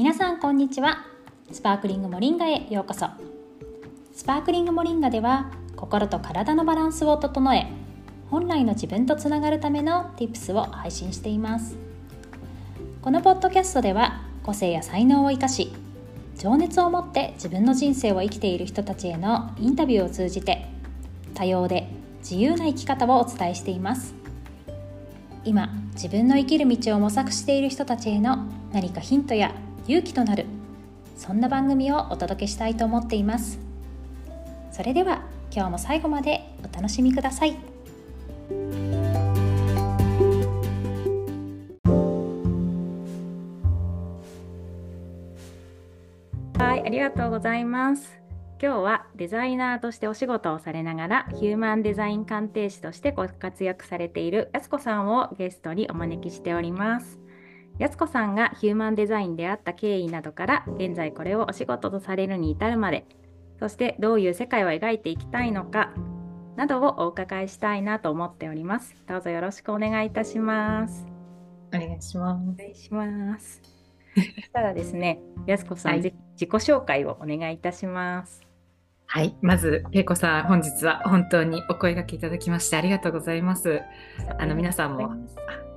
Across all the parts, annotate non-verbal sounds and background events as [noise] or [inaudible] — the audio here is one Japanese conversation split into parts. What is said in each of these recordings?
皆さんこんにちは。スパークリングモリンガへようこそ。スパークリングモリンガでは心と体のバランスを整え本来の自分とつながるための Tips を配信しています。このポッドキャストでは個性や才能を生かし情熱を持って自分の人生を生きている人たちへのインタビューを通じて多様で自由な生き方をお伝えしています。今自分の生きる道を模索している人たちへの何かヒントや勇気となる。そんな番組をお届けしたいと思っています。それでは今日も最後までお楽しみください。はいありがとうございます。今日はデザイナーとしてお仕事をされながらヒューマンデザイン鑑定士としてご活躍されているやすこさんをゲストにお招きしております。やすこさんがヒューマンデザインであった経緯などから現在これをお仕事とされるに至るまでそしてどういう世界を描いていきたいのかなどをお伺いしたいなと思っております。どうぞよろしくお願いいたします。お願いします。お願いします。[laughs] そしたらですねやすこさん、はい、自己紹介をお願いいたします。はい、まず、けいこさん、本日は本当にお声がけいただきましてありがとうございます。あの皆さんも、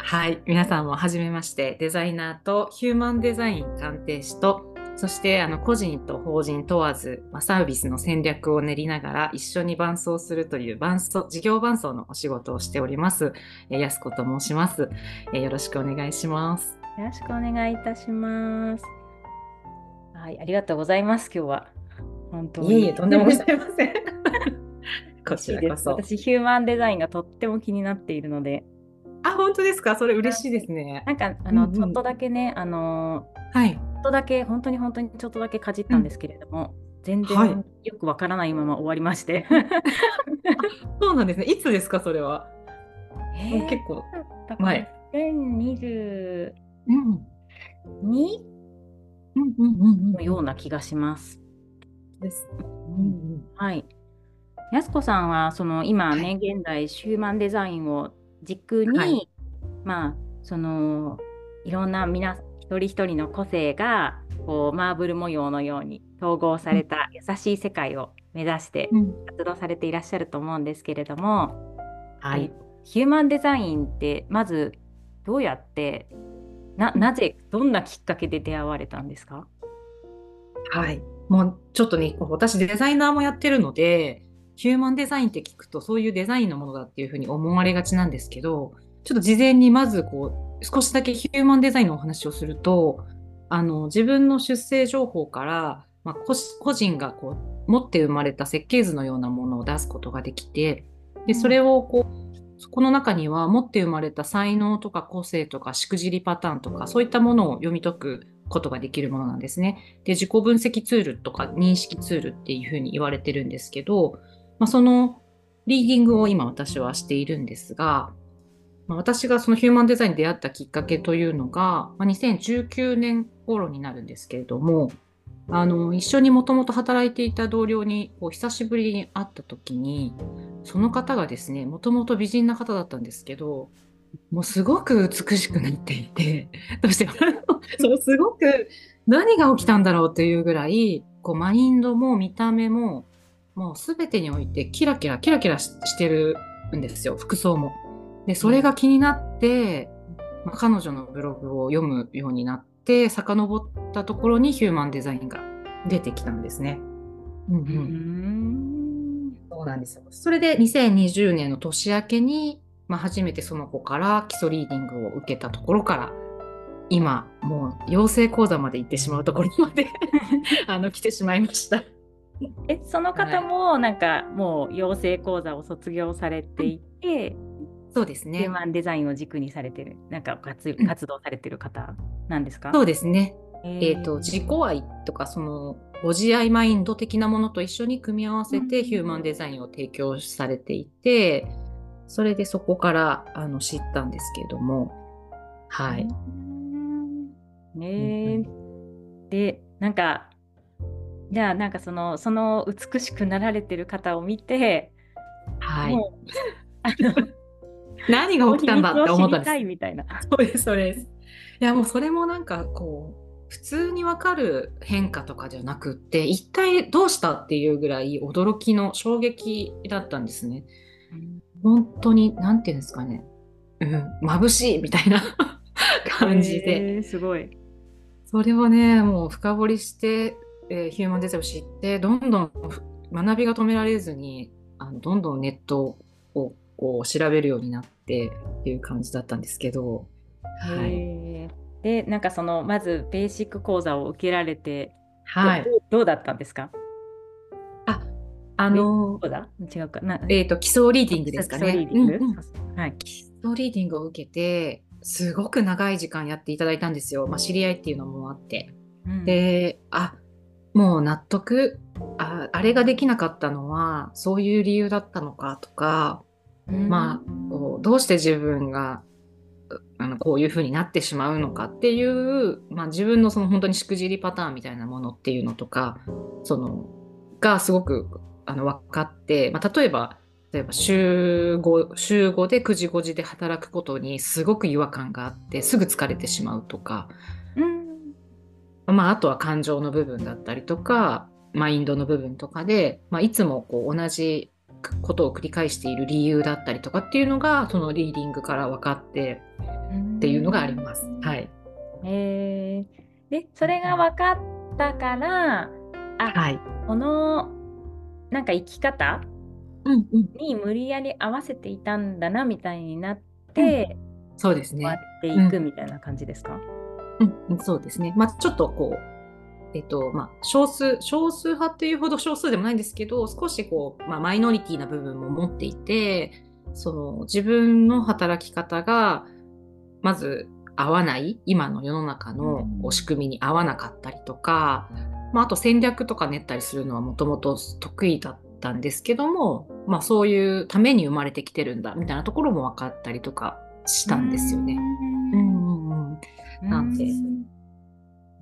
はい、皆さんも初めまして、デザイナーとヒューマンデザイン鑑定士と、そしてあの個人と法人問わず、まあ、サービスの戦略を練りながら一緒に伴走するという伴走事業伴走のお仕事をしております。えやすこと申します、えよろしくお願いします。よろしくお願いいたします。はい、ありがとうございます。今日は。本当に。いえいえ、とんでもございません。[laughs] こちらこそ。私、ヒューマンデザインがとっても気になっているので。あ、本当ですか？それ嬉しいですね。なんか、あの、うんうん、ちょっとだけね、あの、はい。ちょっとだけ、本当に本当にちょっとだけかじったんですけれども、うん、全然よくわからないまま終わりまして。[laughs] そうなんですね。いつですか、それは？えー、結構前。2022のような気がします。です。うん、はい。やすこさんはその今ね、はい、現在ヒューマンデザインを軸に、はい、まあそのいろんな皆一人一人の個性がこうマーブル模様のように統合された優しい世界を目指して活動されていらっしゃると思うんですけれども、うん、はい、ヒューマンデザインってまずどうやってななぜどんなきっかけで出会われたんですか？はい。もうちょっとね、私デザイナーもやってるので、ヒューマンデザインって聞くとそういうデザインのものだっていうふうに思われがちなんですけど、ちょっと事前にまずこう、少しだけヒューマンデザインのお話をすると、あの、自分の出生情報から、まあ、個人がこう、持って生まれた設計図のようなものを出すことができて、で、それをこう、そこの中には持って生まれた才能とか個性とかしくじりパターンとかそういったものを読み解くことができるものなんですね。で、自己分析ツールとか認識ツールっていうふうに言われてるんですけど、まあ、そのリーディングを今私はしているんですが、まあ、私がそのヒューマンデザインに出会ったきっかけというのが、まあ、2019年頃になるんですけれども、あの、一緒にもともと働いていた同僚にこう久しぶりに会った時に、その方がですね、もともと美人な方だったんですけど、もうすごく美しくなっていて、どうして [laughs] そうすごく何が起きたんだろうっていうぐらい、こうマインドも見た目も、もうすべてにおいてキラキラキラキラしてるんですよ、服装も。で、それが気になって、まあ、彼女のブログを読むようになって、遡ったところにヒューマンデザインが出てきたんですね。うんうん、そうなんですよ。それで2020年の年明けにまあ、初めてその子から基礎リーディングを受けたところから今もう養成講座まで行ってしまうところまで [laughs] あの来てしまいました。えその方もなんかもう養成講座を卒業されていて、うん、そうですね。ヒューマンデザインを軸にされてるなんか活活動されてる方なんですか、そうですね。えー、と自己愛とかそのご自愛マインド的なものと一緒に組み合わせてヒューマンデザインを提供されていて、それでそこからあの知ったんですけれども、はい。ねえ、うん、で、なんか、じゃあなんかその、その美しくなられてる方を見て、はい。あの [laughs] 何が起きたんだって思ったんです。みたいな。そうです、そうです。いや、もうそれもなんかこう、普通にわかる変化とかじゃなくって一体どうしたっていうぐらい驚きの衝撃だったんですね。本当に何て言うんですかね、うん、眩しいみたいな [laughs] 感じで、えー、すごいそれはねもう深掘りして、えー、ヒューマンデザインを知ってどんどん学びが止められずにあのどんどんネットをこう調べるようになってっていう感じだったんですけど。はい、でなんかそのまずベーシック講座を受けられて、はい、どうだったんですか？ああの違うか。なえっ、ー、と基礎リーディングですかね。基礎リーディングを受けてすごく長い時間やっていただいたんですよ。まあ、知り合いっていうのもあって。うん、であもう納得ああれができなかったのはそういう理由だったのかとか、うん、まあこうどうして自分があのこういう風になってしまうのかっていう、まあ、自分のその本当にしくじりパターンみたいなものっていうのとかそのがすごくあの分かって、まあ、例えば例えば週 5, 週5で9時5時で働くことにすごく違和感があってすぐ疲れてしまうとか、うんまあ、あとは感情の部分だったりとかマインドの部分とかで、まあ、いつもこう同じことを繰り返している理由だったりとかっていうのがそのリーディングから分かってっていうのがあります。はい、えー、でそれが分かったからあ、はい、このなんか生き方に無理やり合わせていたんだなみたいになって、うん、そうですね。っていくみたいな感じですか、うん、うん、そうですね。まあ、ちょっとこうえっとまあ、少数少数派っていうほど少数でもないんですけど少しこう、まあ、マイノリティな部分も持っていてその自分の働き方がまず合わない今の世の中のこう仕組みに合わなかったりとか、まあ、あと戦略とか練ったりするのはもともと得意だったんですけども、まあ、そういうために生まれてきてるんだみたいなところも分かったりとかしたんですよね。うんなんで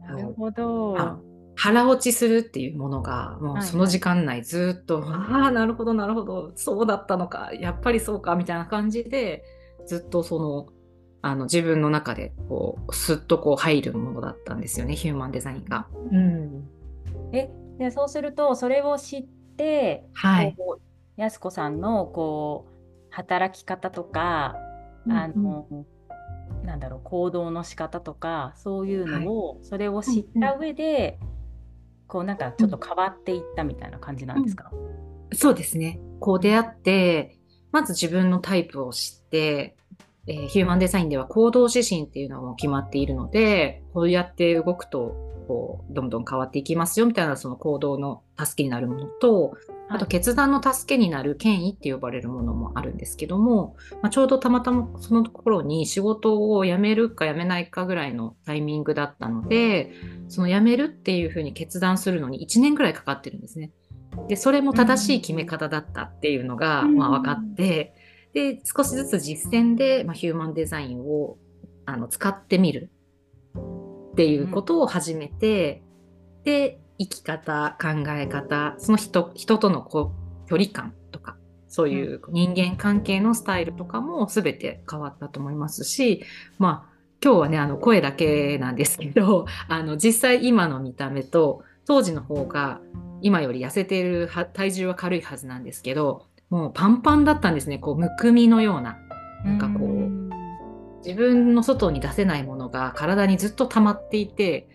なるほど。腹落ちするっていうものがもうその時間内ずっと、はい。はい、ああなるほどなるほど。そうだったのか。やっぱりそうかみたいな感じでずっとそのあの自分の中でこうすっとこう入るものだったんですよねヒューマンデザインが。うん、えでそうするとそれを知って、はい、やすこさんのこう働き方とか、うんうん、あのなんだろう行動の仕方とかそういうのを、はい、それを知った上で、うん。うん、こうなんかちょっと変わっていったみたいな感じなんですか、うん、そうですね。こう出会ってまず自分のタイプを知って、えー、ヒューマンデザインでは行動指針っていうのも決まっているのでこうやって動くとこうどんどん変わっていきますよみたいなその行動の助けになるものとあと決断の助けになる権威って呼ばれるものもあるんですけども、まあ、ちょうどたまたまその頃に仕事を辞めるか辞めないかぐらいのタイミングだったのでその辞めるっていうふうに決断するのに1年ぐらいかかってるんですね。でそれも正しい決め方だったっていうのが、まあ、分かって、で少しずつ実践で、まあ、ヒューマンデザインをあの使ってみるっていうことを始めて、で生き方考え方その人人とのこう距離感とかそういう人間関係のスタイルとかも全て変わったと思いますしまあ今日はねあの声だけなんですけど [laughs] あの実際今の見た目と当時の方が今より痩せている体重は軽いはずなんですけどもうパンパンだったんですね。こうむくみのようななんかこう自分の外に出せないものが体にずっと溜まっていて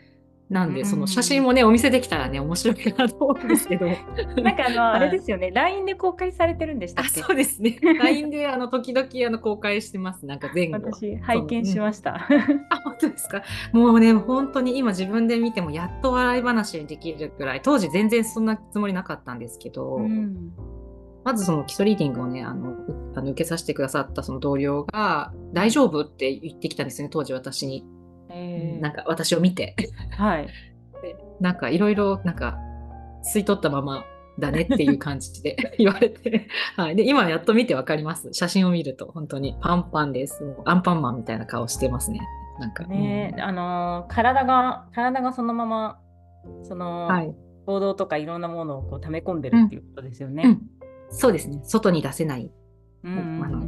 なんで、その写真もね、お見せできたらね、面白いなと思うんですけど。[laughs] なんかあの、あれですよね、LINE で公開されてるんでしたっけ？そうですね。[laughs] LINE であの時々あの公開してます。なんか前後。私、拝見しました。あ、本当ですか？もうね、本当に今自分で見てもやっと笑い話にできるくらい、当時全然そんなつもりなかったんですけど、うん、まずその基礎リーディングをね、あの、あの受けさせてくださったその同僚が、大丈夫って言ってきたんですね、当時私に。え。ー、なんか私を見て、はい、でなんかいろいろなんか吸い取ったままだねっていう感じで [laughs] 言われて、はい、で今やっと見てわかります。写真を見ると本当に。パンパンです。もうアンパンマンみたいな顔してますね。なんか。ね、うん、あのー、体が体がそのままその、はい、行動とかいろんなものをこう溜め込んでるっていうことですよね、うんうん、そうですね。外に出せない、うん、あの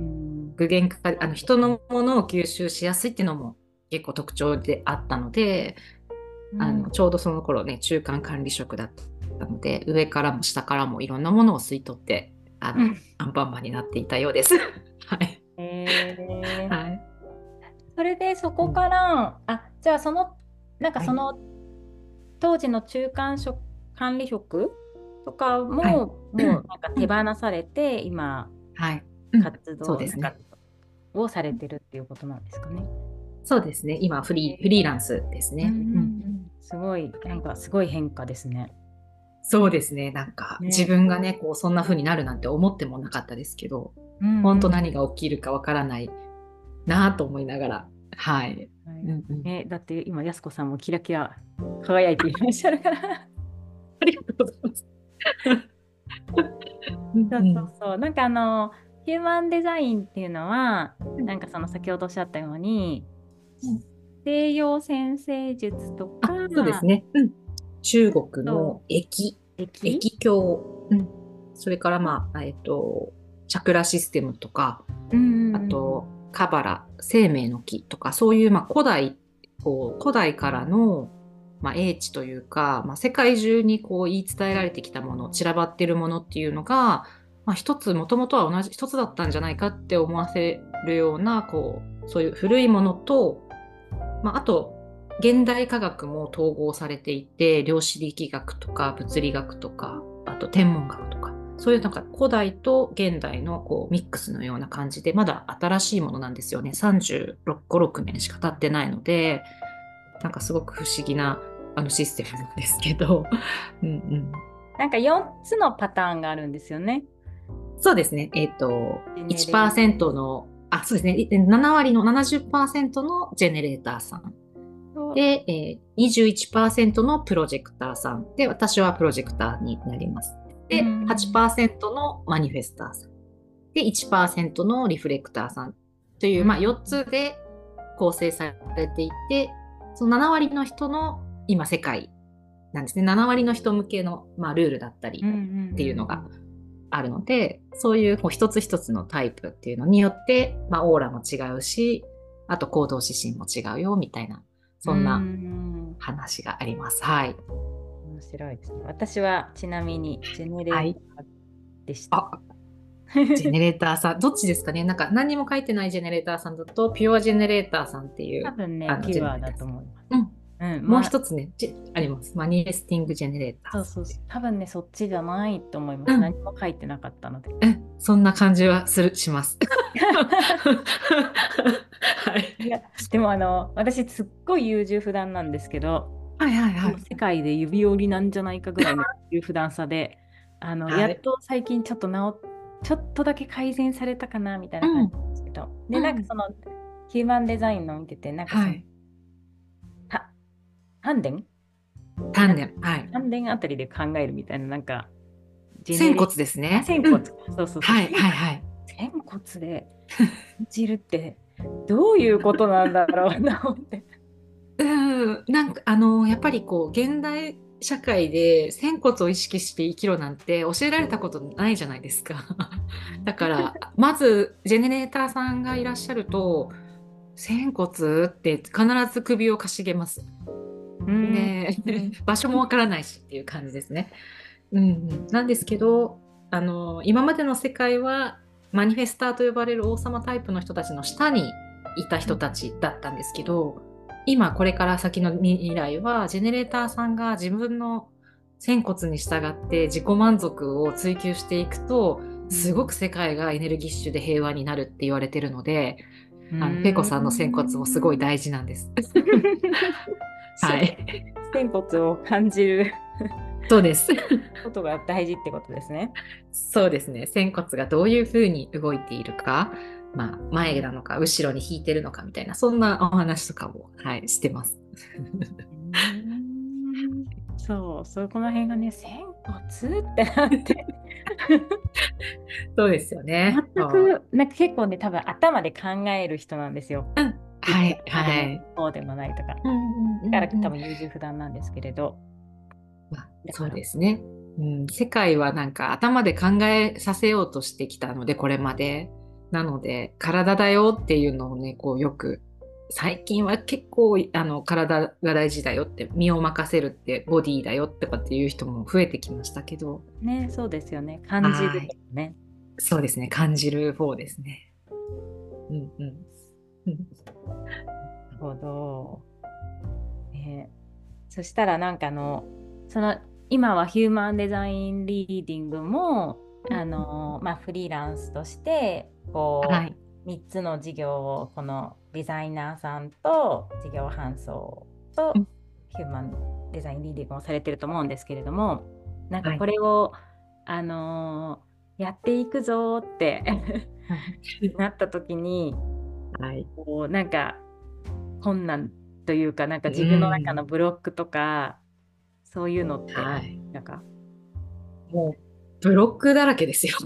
具現化あの人のものを吸収しやすいっていうのも結構特徴であったのであのちょうどその頃ね中間管理職だったので上からも下からもいろんなものを吸い取ってあの、アンパンマンになっていたようです。[laughs] はい。えー、はい。それでそこから、うん、あじゃあそのなんかその、はい、当時の中間職管理職とかも、はい、もうなんか手放されて、今、はい、活動、うんね、をされてるっていうことなんですかね。そうですね。今フリーフリーランスですね。うん、すごいなんかすごい変化ですね。そうですね。なんか、ね、自分がねこうそんな風になるなんて思ってもなかったですけど、うんうん、本当何が起きるかわからないなと思いながら、はい。はい、うんうん、ね、だって今やすこさんもキラキラ輝いていらっしゃるから。ありがとうございます。そうそうそう。なんかあのヒューマンデザインっていうのは、なんかその先ほどおっしゃったように、西洋先生術とか、そうですね、うん、中国の駅、駅？教、うん、それからまあ、えっ、と、チャクラシステムとか、あと、カバラ、生命の木とか、そういうまあ古代、こう古代からのまあ、英知というか、まあ、世界中にこう言い伝えられてきたもの散らばってるものっていうのが、まあ、一つもともとは同じ一つだったんじゃないかって思わせるようなこうそういう古いものとまあ、あと現代科学も統合されていて量子力学とか物理学とかあと天文学とかそういうなんか古代と現代のこうミックスのような感じでまだ新しいものなんですよね。36 6年しか経ってないのでなんかすごく不思議なあのシステムなんですけど [laughs] うん、うん、なんか4つのパターンがあるんですよね。そうですね。えっ、ー、と、1%のあ、そうですね。7割の70%のジェネレーターさん。で、えー、21%のプロジェクターさん。で、私はプロジェクターになります。で、8%のマニフェスターさん。で、1%のリフレクターさん。という、まあ、4つで構成されていて、その7割の人の今世界なんですね。7割の人向けの、まあ、ルールだったりっていうのがあるので、そういうこう一つ一つのタイプっていうのによって、まあ、オーラも違うし、あと行動指針も違うよみたいな、そんな話があります。はい。面白いですね。私はちなみにジェネレーターでした。はい、ジェネレーターさん、[laughs] どっちですかね？なんか何にも書いてないジェネレーターさんだと、ピュアジェネレーターさんっていう。多分ね、ピュアだと思います。うんうん、もう一つね、あります。マニフェスティングジェネレーター。そうそう多分ね、そっちじゃないと思います。うん、何も書いてなかったので。え、そんな感じはするします。[laughs] はい。いや、でもあの、私すっごい優柔不断なんですけど、はいはいはい。世界で指折りなんじゃないかぐらいの優柔不断さで、あの、はい、やっと最近ちょっと治ちょっとだけ改善されたかなみたいな感じですけど、うん、で、なんかその、ヒューマンデザインの見てて、なんかその、はい丹田？丹田、はい。丹田あたりで考えるみたいな、なんか、仙骨ですね。仙骨。そうそうそう。はいはいはい。仙骨でじるってどういうことなんだろうなって。[laughs] うん、なんかあのやっぱりこう現代社会で仙骨を意識して生きろなんて教えられたことないじゃないですか。だからまずジェネレーターさんがいらっしゃると仙骨って必ず首をかしげます。ね、場所もわからないしっていう感じですね。うん、なんですけどあの今までの世界はマニフェスターと呼ばれる王様タイプの人たちの下にいた人たちだったんですけど今これから先の未来はジェネレーターさんが自分の仙骨に従って自己満足を追求していくとすごく世界がエネルギッシュで平和になるって言われてるのであのペコさんの仙骨もすごい大事なんです。[laughs] はい。仙骨を感じるそうです。ことが大事ってことですね。そうですね。仙骨がどういうふうに動いているか、まあ、前なのか、後ろに引いてるのかみたいな、そんなお話とかも、はい、してます。そう、そうこの辺がね、仙骨ってなってそうですよね。全く、なんか結構ね、多分頭で考える人なんですよ。うんはい [laughs] はい。そうでもないとか。だから多分優柔不断なんですけれど。まあ、そうですね、うん。世界はなんか頭で考えさせようとしてきたので、これまで。なので、体だよっていうのをね、こうよく最近は結構あの体が大事だよって身を任せるってボディだよとかっていう人も増えてきましたけどねそうですよね感じるねそうですね感じる方ですねうんうんなるほど、えー、そしたらなんかあのその今はヒューマンデザインリーディングもあの、まあ、フリーランスとしてこう、はい、3つの事業をこのデザイナーさんと事業搬送とヒューマンデザインリーディングをされてると思うんですけれどもなんかこれを、はい、あのー、やっていくぞって [laughs] なった時に、はい、こうなんか困難というかなんか自分の中のブロックとか、うん、そういうのって、はい、なんかもうブロックだらけですよ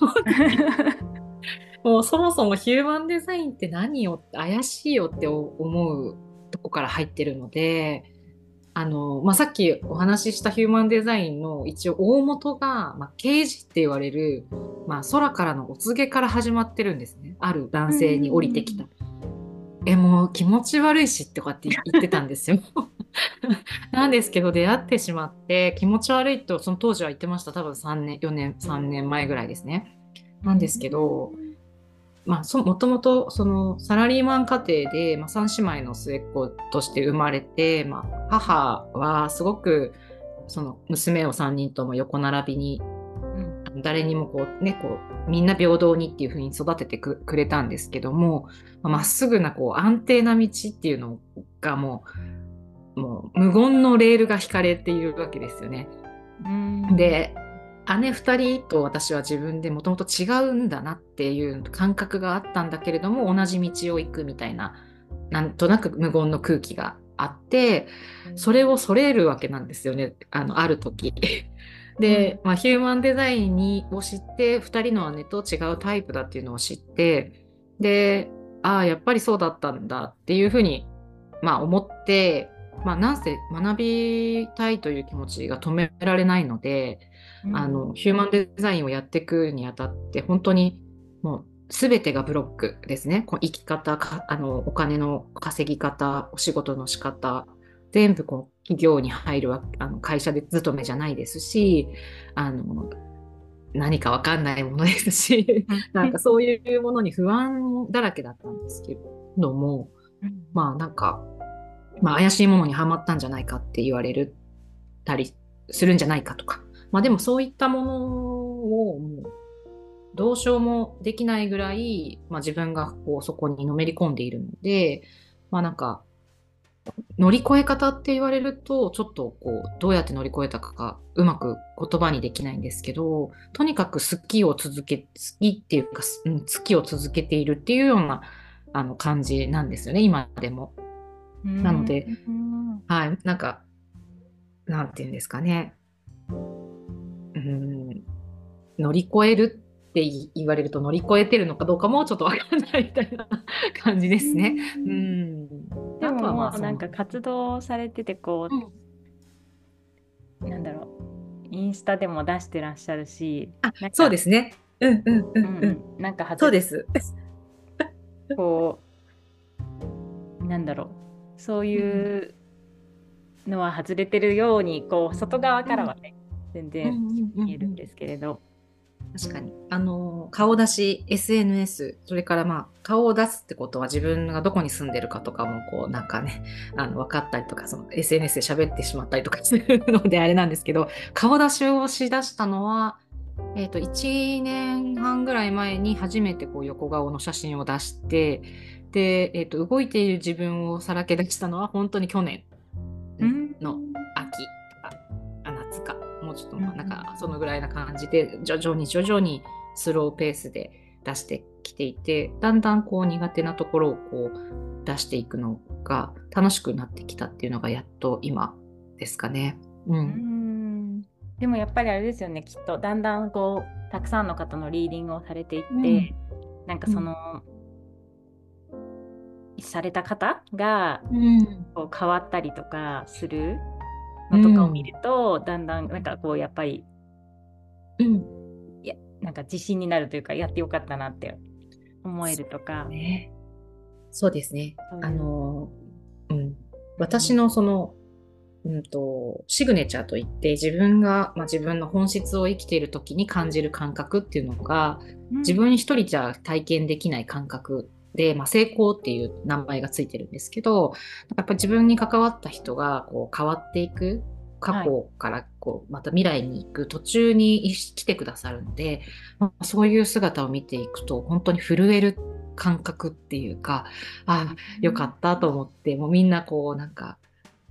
もうそもそもヒューマンデザインって何よって怪しいよって思うとこから入ってるので、あの、まあ、さっきお話ししたヒューマンデザインの一応大元が、まあ、啓示って言われる、まあ、空からのお告げから始まってるんですね。ある男性に降りてきた。え、もう気持ち悪いしとかって言ってたんですよ。[laughs] なんですけど出会ってしまって気持ち悪いとその当時は言ってました多分3年4年3年前ぐらいですね。なんですけど、まあ、もともとそのサラリーマン家庭で、まあ、3姉妹の末っ子として生まれて、まあ、母はすごくその娘を3人とも横並びに、うん、誰にもこう、ね、こうみんな平等にっていうふうに育ててくれたんですけどもまっすぐなこう安定な道っていうのがもうもう無言のレールが引かれているわけですよね。で姉2人と私は自分でもともと違うんだなっていう感覚があったんだけれども同じ道を行くみたいななんとなく無言の空気があってそれをそれるわけなんですよねあのある時。で、まあ、ヒューマンデザインにを知って2人の姉と違うタイプだっていうのを知ってでああやっぱりそうだったんだっていうふうに、まあ、思って、まあ、なんせ学びたいという気持ちが止められないので。あのヒューマンデザインをやっていくにあたって本当にもう全てがブロックですねこう生き方あのお金の稼ぎ方お仕事の仕方全部こう企業に入るあの会社で勤めじゃないですしあの何か分かんないものですしなんかそういうものに不安だらけだったんですけどもまあなんか、まあ、怪しいものにはまったんじゃないかって言われるたりするんじゃないかとか。まあでもそういったものをもうどうしようもできないぐらい、まあ、自分がこうそこにのめり込んでいるので、まあなんか乗り越え方って言われるとちょっとこうどうやって乗り越えたかがうまく言葉にできないんですけどとにかく好きを続け好きっていうか、うん、好きを続けているっていうようなあの感じなんですよね今でも。なので、はいなんかなんていうんですかね。うん。乗り越えるって言われると乗り越えてるのかどうかもちょっとわからないみたいな感じですね。うん、でもまあなんか活動されててこう、うん、なんだろうインスタでも出してらっしゃるしあそうですね。うんうんうんうん。なんかそうです。[laughs] こうなんだろうそういうのは外れてるようにこう外側からはね、全然見えるんですけれど。確かに。あの、顔出し、SNS、それからまあ、顔を出すってことは自分がどこに住んでるかとかも、こう、なんかね、あの、分かったりとか、その SNS で喋ってしまったりとかするのであれなんですけど、顔出しをしだしたのは、えっ、ー、と、1年半ぐらい前に初めてこう横顔の写真を出して、で、えっ、ー、と、動いている自分をさらけ出したのは本当に去年の。もうちょっとなんかそのぐらいな感じで徐々に徐々にスローペースで出してきていてだんだんこう苦手なところをこう出していくのが楽しくなってきたっていうのがやっと今ですかね。うん、うん。でもやっぱりあれですよねきっと。だんだんこうたくさんの方のリーディングをされていって、うん、なんかその、うん、された方がこう変わったりとかするのとかを見ると、うん、だんだんなんかこうやっぱり、うん、いやなんか自信になるというかやってよかったなって思えるとか。そうですね。あの私のその、うんと、シグネチャーといって自分が、まあ、自分の本質を生きている時に感じる感覚っていうのが、自分一人じゃ体験できない感覚で、まあ、成功っていう名前がついてるんですけどやっぱり自分に関わった人がこう変わっていく過去からこうまた未来に行く途中に来てくださるので、まあ、そういう姿を見ていくと本当に震える感覚っていうかああよかったと思ってもうみんなこうなんか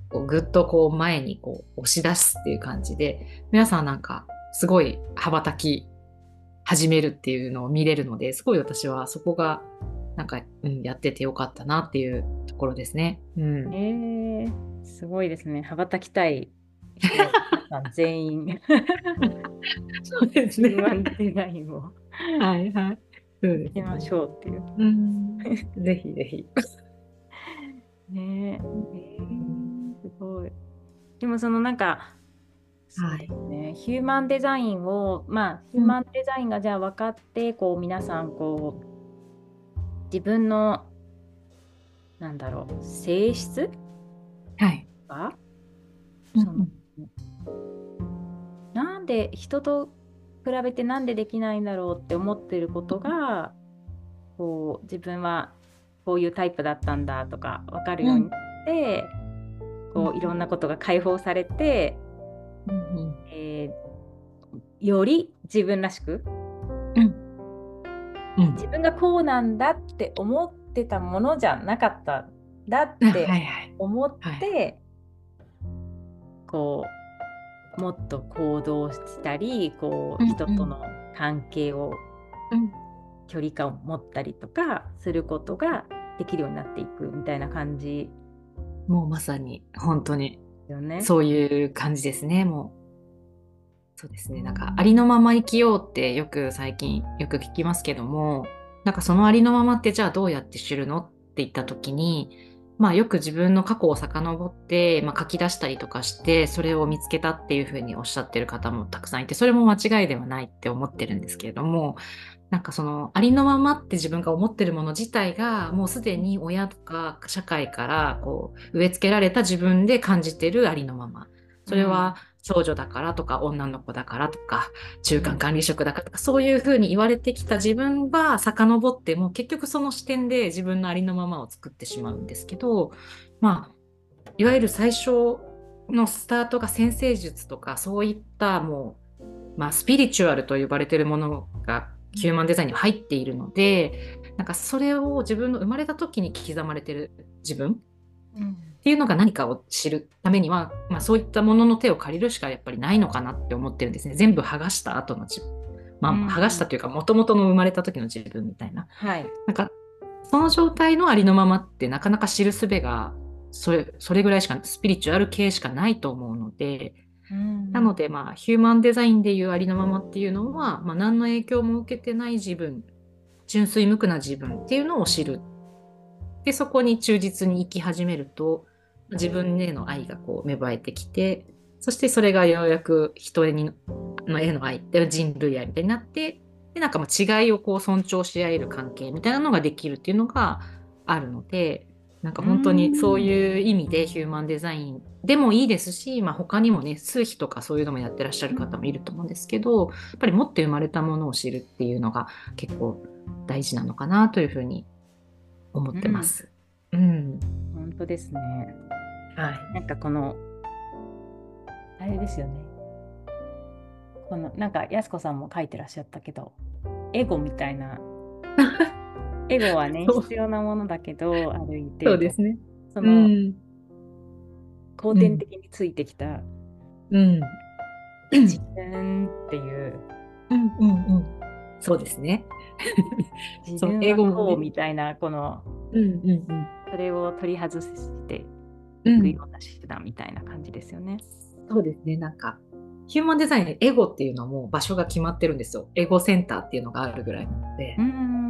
こうぐっとこう前にこう押し出すっていう感じで皆さんなんかすごい羽ばたき始めるっていうのを見れるのですごい私はそこがなんか、うん、やっててよかったなっていうところですね。うん、えー、すごいですね。羽ばたきたい [laughs] 全員。そうですね。デザインを。はいはい。そうです、ね。ましょうっていう。うん、ぜひぜひ。[laughs] ねえー、すごい。でもそのなんか、はいね、ヒューマンデザインをまあヒューマンデザインがじゃあ分かって、こう皆さんこう自分のなんだろう性質？はい。か、そのなんで人と比べてなんでできないんだろうって思ってることがこう自分はこういうタイプだったんだとか分かるようになって、うん、こういろんなことが解放されて、うん、えー、より自分らしく、うん自分がこうなんだって思ってたものじゃなかっただって思って、はい。はい、こうもっと行動したりこう人との関係を、うん、距離感を持ったりとかすることができるようになっていくみたいな感じ。もうまさに本当に、ね、そういう感じですねもう。そうですね。なんかありのまま生きようってよく最近よく聞きますけどもなんかそのありのままってじゃあどうやって知るのって言った時にまあ、よく自分の過去を遡って、まあ、書き出したりとかしてそれを見つけたっていうふうにおっしゃってる方もたくさんいてそれも間違いではないって思ってるんですけれどもなんかそのありのままって自分が思ってるもの自体がもうすでに親とか社会からこう植え付けられた自分で感じてるありのまま。それは少女だからとか女の子だからとか中間管理職だからとかそういうふうに言われてきた自分が遡っても結局その視点で自分のありのままを作ってしまうんですけどまあいわゆる最初のスタートが先生術とかそういったもう、まあ、スピリチュアルと呼ばれてるものがヒューマンデザインに入っているのでなんかそれを自分の生まれた時に刻まれてる自分、うん。っていうのが何かを知るためには、まあ、そういったものの手を借りるしかやっぱりないのかなって思ってるんですね。全部剥がした後の自分。まあ、剥がしたというか、もともとの生まれた時の自分みたいな。はい。なんか、その状態のありのままってなかなか知るすべが、それ、それぐらいしか、スピリチュアル系しかないと思うので、なので、まあ、ヒューマンデザインでいうありのままっていうのは、まあ、何の影響も受けてない自分、純粋無垢な自分っていうのを知る。で、そこに忠実に生き始めると、自分への愛がこう芽生えてきてそしてそれがようやく人にのへの愛人類愛みたいになってでなんかもう違いをこう尊重し合える関係みたいなのができるっていうのがあるのでなんか本当にそういう意味でヒューマンデザインでもいいですし、まあ、他にもね数秘とかそういうのもやってらっしゃる方もいると思うんですけどやっぱり持って生まれたものを知るっていうのが結構大事なのかなというふうに思ってます。うん、うん、本当ですね。はい、なんかこのあれですよね。このなんかやす子さんも書いてらっしゃったけどエゴみたいな。[laughs] エゴはね必要なものだけど歩いてそうですね。その、うん、後天的についてきた、うん、自分っていう、うんうんうん、そうですね。[laughs] 自分はこうみたいなこの、うんうんうん、それを取り外していくような手段みたいな感じですよね。うん、そうですね。なんかヒューマンデザインエゴっていうのも場所が決まってるんですよ。エゴセンターっていうのがあるぐらいなので。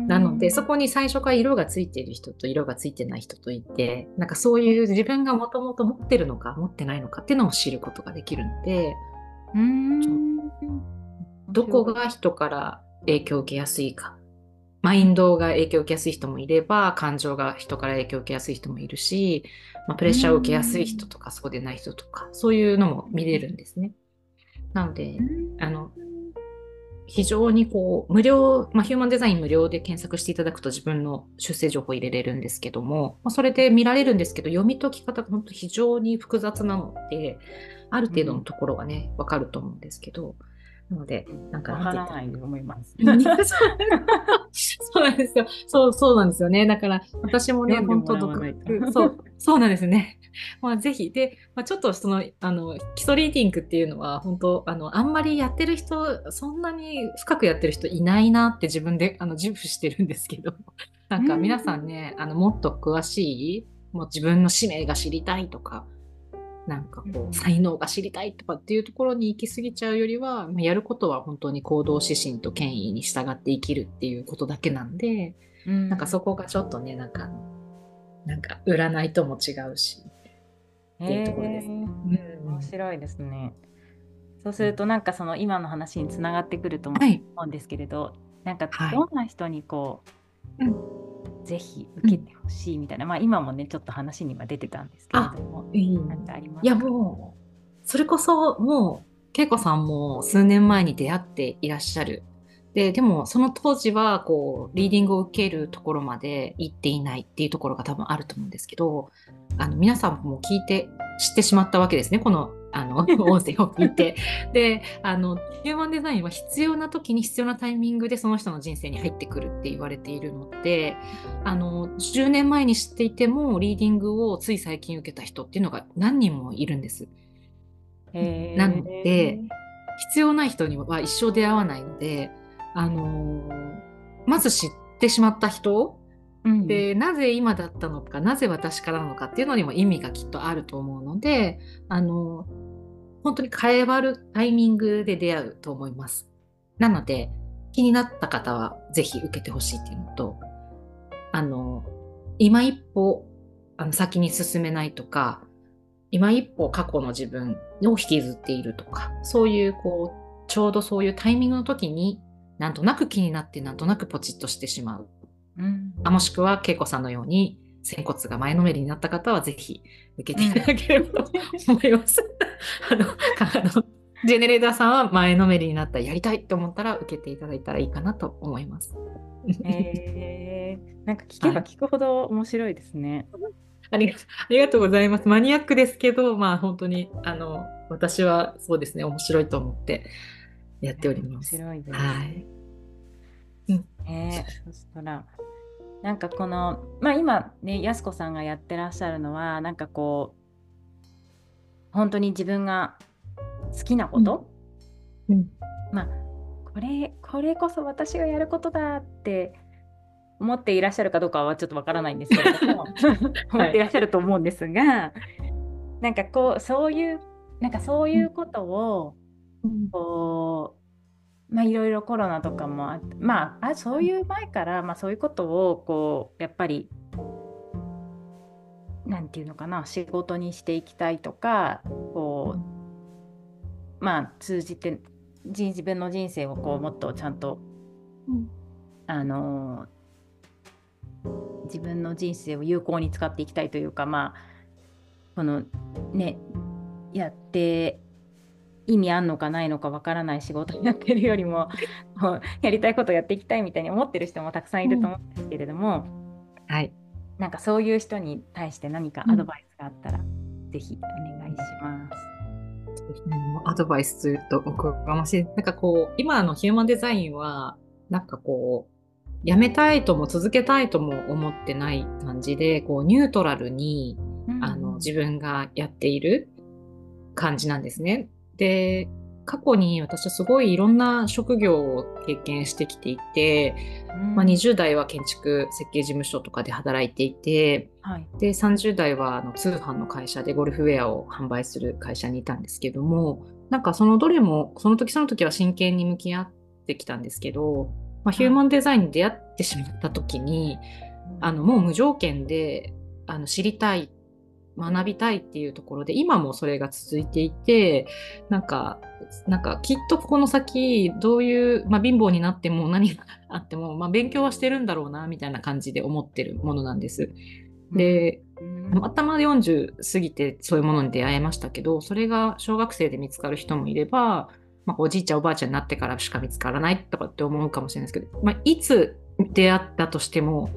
なのでそこに最初から色がついている人と色がついてない人といてなんかそういう自分がもともと持ってるのか持ってないのかっていうのを知ることができるので。どこが人から影響を受けやすいかマインドが影響を受けやすい人もいれば、感情が人から影響を受けやすい人もいるし、まあ、プレッシャーを受けやすい人とか、そうでない人とか、そういうのも見れるんですね。なので、あの、非常にこう、無料、まあ、ヒューマンデザイン無料で検索していただくと自分の出生情報入れれるんですけども、まあ、それで見られるんですけど、読み解き方が本当非常に複雑なので、ある程度のところはね、わ、かると思うんですけど、なので、なんかわからないと思います。そうなんですよ。そう、そうなんですよね。だから、私もね、本当もらわないと独そう、そうなんですね。[laughs] まあ、ぜひ。で、まあ、ちょっとその、あの、基礎リーディングっていうのは、本当あの、あんまりやってる人、そんなに深くやってる人いないなって自分で、あの、自負してるんですけど、なんか皆さんね、あの、もっと詳しい、もう自分の使命が知りたいとか、なんかこうん。う、才能が知りたいとかっていうところに行き過ぎちゃうよりは、まあやることは本当に行動指針と権威に従って生きるっていうことだけなんで、ななんかそこがちょっとね、なんか、なんか占いとも違うし、っていうところです。ね。うん。面白いですね。そうするとなんかその今の話につながってくると思はい。うんですけれど、なんかはい。どんな人にこう、うんぜひ受けてほしいみたいな、まあ今もねちょっと話には出てたんですけれども、いいなんかありますいやもう、それこそもう、恵子さんも数年前に出会っていらっしゃる。で、でもその当時は、こう、リーディングを受けるところまで行っていないっていうところが多分あると思うんですけど、あの、皆さんも聞いて、知ってしまったわけですね。この、あの、[laughs] 音声を聞いて。で、あの、ヒューマンデザインは必要な時に必要なタイミングでその人の人生に入ってくるって言われているので、あの、10年前に知っていても、リーディングをつい最近受けた人っていうのが何人もいるんです。なので必要ない人には一生出会わないので、あのーまず知ってしまった人うんで、なぜ今だったのか、なぜ私からなのかっていうのにも意味がきっとあると思うので、あの本当に変わるタイミングで出会うと思います。なので、気になった方はぜひ受けてほしいっていうのと、あの、今一歩、あの、先に進めないとか、今一歩過去の自分を引きずっているとか、そういう、こう、ちょうどそういうタイミングの時に、なんとなく気になって、なんとなくポチッとしてしまう。うんあもしくは、恵子さんのように、仙骨が前のめりになった方は、ぜひ受けていただければと思います。[laughs] あの、あの、ジェネレーターさんは前のめりになったらやりたいと思ったら受けていただいたらいいかなと思います。へーなんか聞けば聞くほど面白いですね。ありがありがとうございます。マニアックですけど、まあ本当に、あの、私はそうですね、面白いと思ってやっており面ます。白いです。はい。ねそしたらなんかこのまあ今ねやすこさんがやってらっしゃるのはなんかこう本当に自分が好きなこと、うん。まあこれこれこそ私がやることだって思っていらっしゃるかどうかはちょっとわからないんですけれども思っていらっしゃると思うんですが、なんかこうそういうなんかそういうことを、こう、まあ、いろいろコロナとかもあって、まあ、あそういう前から、まあ、そういうことを、こう、やっぱり、なんていうのかな、仕事にしていきたいとか、こう、まあ、通じて、人自分の人生をこうもっとちゃんと、あの自分の人生を有効に使っていきたいというかまあこのねやって意味あんのかないのかわからない仕事になってるよりもやりたいことやっていきたいみたいに思ってる人もたくさんいると思うんですけれども、はい。なんかそういう人に対して何かアドバイスがあったら、ぜひお願いします。うんアドバイスするとおこがましい。なんかこう、今のヒューマンデザインは、なんかこう、やめたいとも続けたいとも思ってない感じで、こう、ニュートラルに、あの、自分がやっている感じなんですね。で、過去に私はすごいいろんな職業を経験してきていて、うん。まあ、20代は建築設計事務所とかで働いていて、はい。で、30代はあの通販の会社でゴルフウェアを販売する会社にいたんですけども、なんかそのどれも、その時その時は真剣に向き合ってきたんですけど、まあ、ヒューマンデザインに出会ってしまった時に、あの、もう無条件で、あの、知りたい学びたいっていうところで今もそれが続いていてなんかなんかきっとこの先どういう、まあ、貧乏になっても何があっても、まあ、勉強はしてるんだろうなみたいな感じで思ってるものなんです。で、頭40過ぎてそういうものに出会えましたけどそれが小学生で見つかる人もいれば、まあ、おじいちゃんおばあちゃんになってからしか見つからないとかって思うかもしれないですけど、まあ、いつ出会ったとしても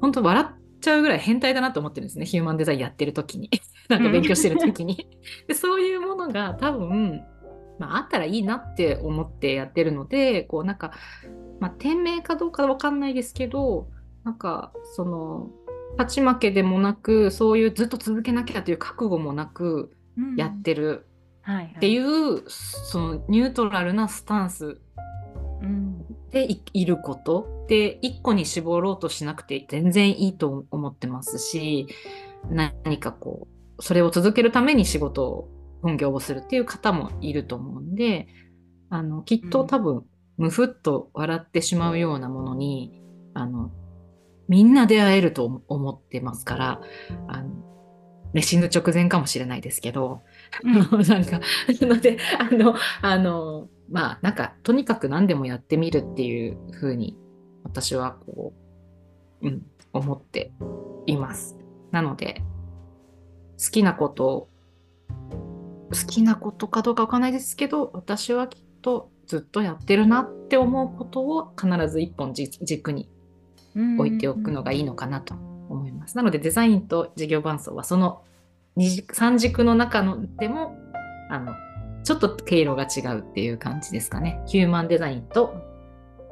本当笑っちゃうぐらい変態だなと思ってるんですね。ヒューマンデザインやってる時に。[laughs] なんか勉強してる時に。でそういうものが多分、まあ、あったらいいなって思ってやってるのでこうなんか、まあ、店名かどうかわかんないですけどなんかその勝ち負けでもなくそういうずっと続けなきゃという覚悟もなくやってる。っていう、そのニュートラルなスタンスでいること？で一個に絞ろうとしなくて全然いいと思ってますし何かこうそれを続けるために仕事を本業をするっていう方もいると思うんであのきっと多分、むふっと笑ってしまうようなものにあのみんな出会えると思ってますからあの、ね、死ぬ直前かもしれないですけど、うん、なんか [laughs] のであのあのまあなんかとにかく何でもやってみるっていうふうに私はこう、うん、思っています。なので好きなこと好きなことかどうかわかんないですけど私はきっとずっとやってるなって思うことを必ず一本軸に置いておくのがいいのかなと思います。なのでデザインと事業伴走はその3軸の中のでもあのちょっと経路が違うっていう感じですかね。ヒューマンデザインと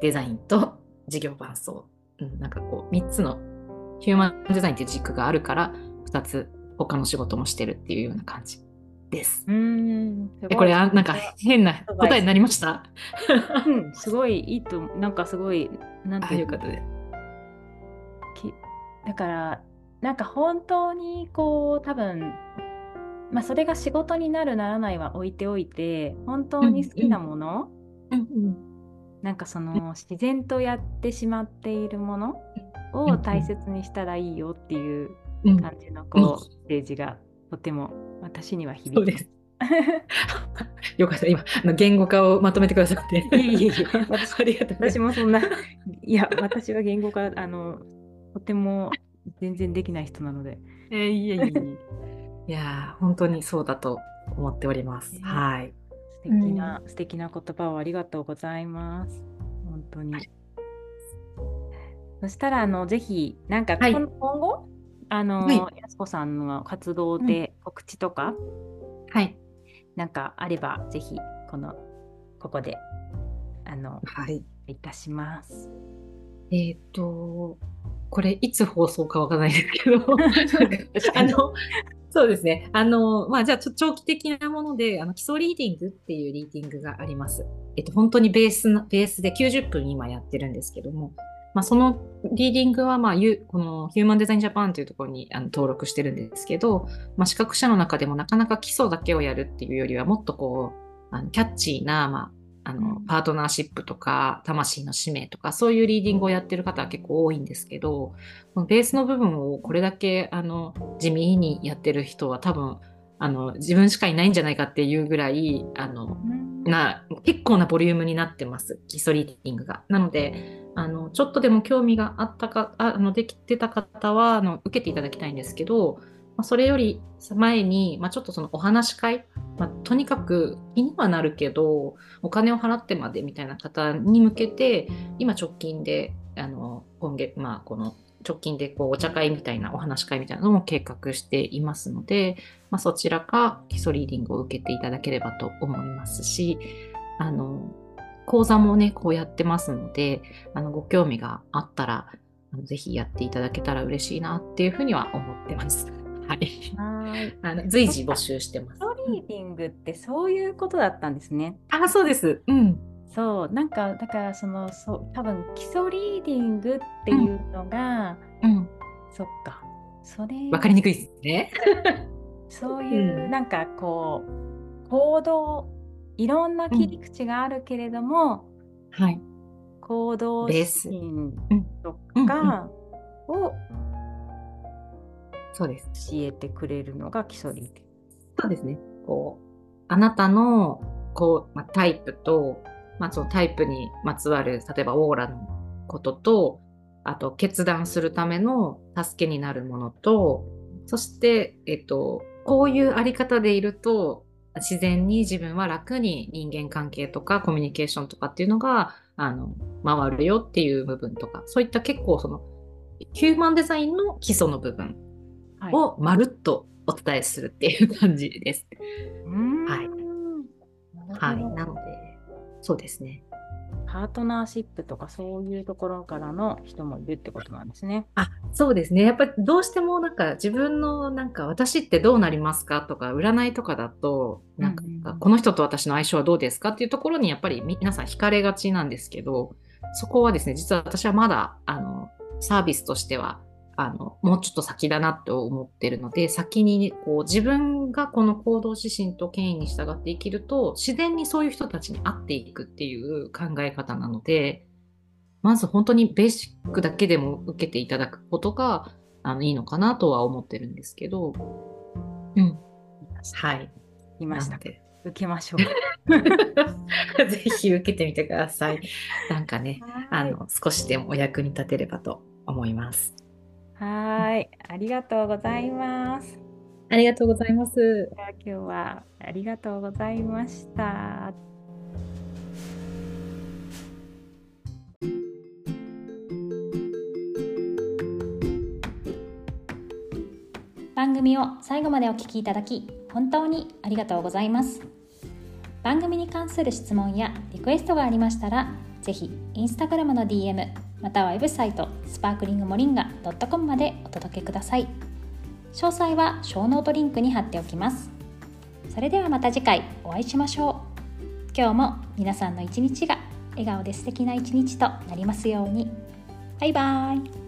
デザインと事業伴走。うん、なんかこう3つのヒューマンデザインっていう軸があるから2つ他の仕事もしてるっていうような感じです。うんこれあなんか変な答えになりました、うん、すごいいいとなんかすごいなんていうかでだからなんか本当にこう多分まあ、それが仕事になるならないは置いておいて本当に好きなもの、うんうん、なんかその自然とやってしまっているものを大切にしたらいいよっていう感じのこう、ステージがとても私には響きます。[laughs] よかった、今、あの言語化をまとめてくださって。いえいえいえ、私 [laughs] ありがとう私もそんな、いや、私は言語化、あの、とても全然できない人なので。えー、いえいえ。[laughs] いや本当にそうだと思っております。はい。素敵な、うん、素敵な言葉をありがとうございます。本当に。はい、そしたらあのぜひなんか、はい、今後あの、はい、やすこさんの活動で告知とか、うん、はい、なんかあればぜひこのここであの、はい、いたします。えっ、ー、とこれいつ放送かわからないですけどあのそうですね。あの、まあ、じゃあ、長期的なもので、あの、基礎リーディングっていうリーディングがあります。えっと、本当にベースベースで90分今やってるんですけども、まあ、そのリーディングは、まあ、このヒューマンデザインジャパンというところにあの登録してるんですけど、まあ、資格者の中でもなかなか基礎だけをやるっていうよりは、もっとこう、あのキャッチーな、まあ、あの、パートナーシップとか、魂の使命とか、そういうリーディングをやってる方は結構多いんですけど、このベースの部分をこれだけ、あの、地味にやってる人は多分、あの、自分しかいないんじゃないかっていうぐらい、あの、な、結構なボリュームになってます。基礎リーディングが。なので、あの、ちょっとでも興味があったか、あの、できてた方は、あの、受けていただきたいんですけど、まあ、それより前に、まあ、ちょっとそのお話し会、まあ、とにかく気にはなるけどお金を払ってまでみたいな方に向けて今直近であの今月、まあ、この直近でこうお茶会みたいなお話し会みたいなのも計画していますので、まあ、そちらか基礎リーディングを受けていただければと思いますしあの講座もねこうやってますのであのご興味があったらぜひやっていただけたら嬉しいなっていうふうには思ってます。はい。はい [laughs] あの随時募集してます。ストリーディングってそういうことだったんですね。あ、そうです。うん。そうなんかだからそのそう多分基礎リーディングっていうのが、うん、うん、そっかそれわかりにくいですね。そういう、うん、なんかこう行動いろんな切り口があるけれども、うん、はい行動心とかをそうです。教えてくれるのが基礎理そうですね。こうあなたのこう、まあ、タイプと、まあ、そのタイプにまつわる例えばオーラのこととあと決断するための助けになるものとそして、えっと、こういうあり方でいると自然に自分は楽に人間関係とかコミュニケーションとかっていうのがあの回るよっていう部分とかそういった結構そのヒューマンデザインの基礎の部分をまるっとお伝えするっていう感じです。はい、はい、なのでそうですね。パートナーシップとかそういうところからの人もいるってことなんですね。あそうですね。やっぱりどうしてもなんか自分のなんか私ってどうなりますかとか占いとかだとなんかこの人と私の相性はどうですかっていうところにやっぱり皆さん惹かれがちなんですけどそこはですね実は私はまだあのサービスとしてはあのもうちょっと先だなと思ってるので先にこう自分がこの行動指針と権威に従って生きると自然にそういう人たちに会っていくっていう考え方なのでまず本当にベーシックだけでも受けていただくことがあのいいのかなとは思ってるんですけど、うん、はい。いました。受けましょう。[laughs] ぜひ受けてみてください。なんかね、あの少しでもお役に立てればと思います。はい、ありがとうございます。ありがとうございます。今日はありがとうございました。番組を最後までお聞きいただき本当にありがとうございます番組に関する質問やリクエストがありましたらぜひインスタグラムの DM またはウェブサイトスパークリングモリンガ .com までお届けください。詳細はショーノートにリンクに貼っておきます。それではまた次回お会いしましょう。今日も皆さんの一日が笑顔で素敵な一日となりますように。バイバーイ。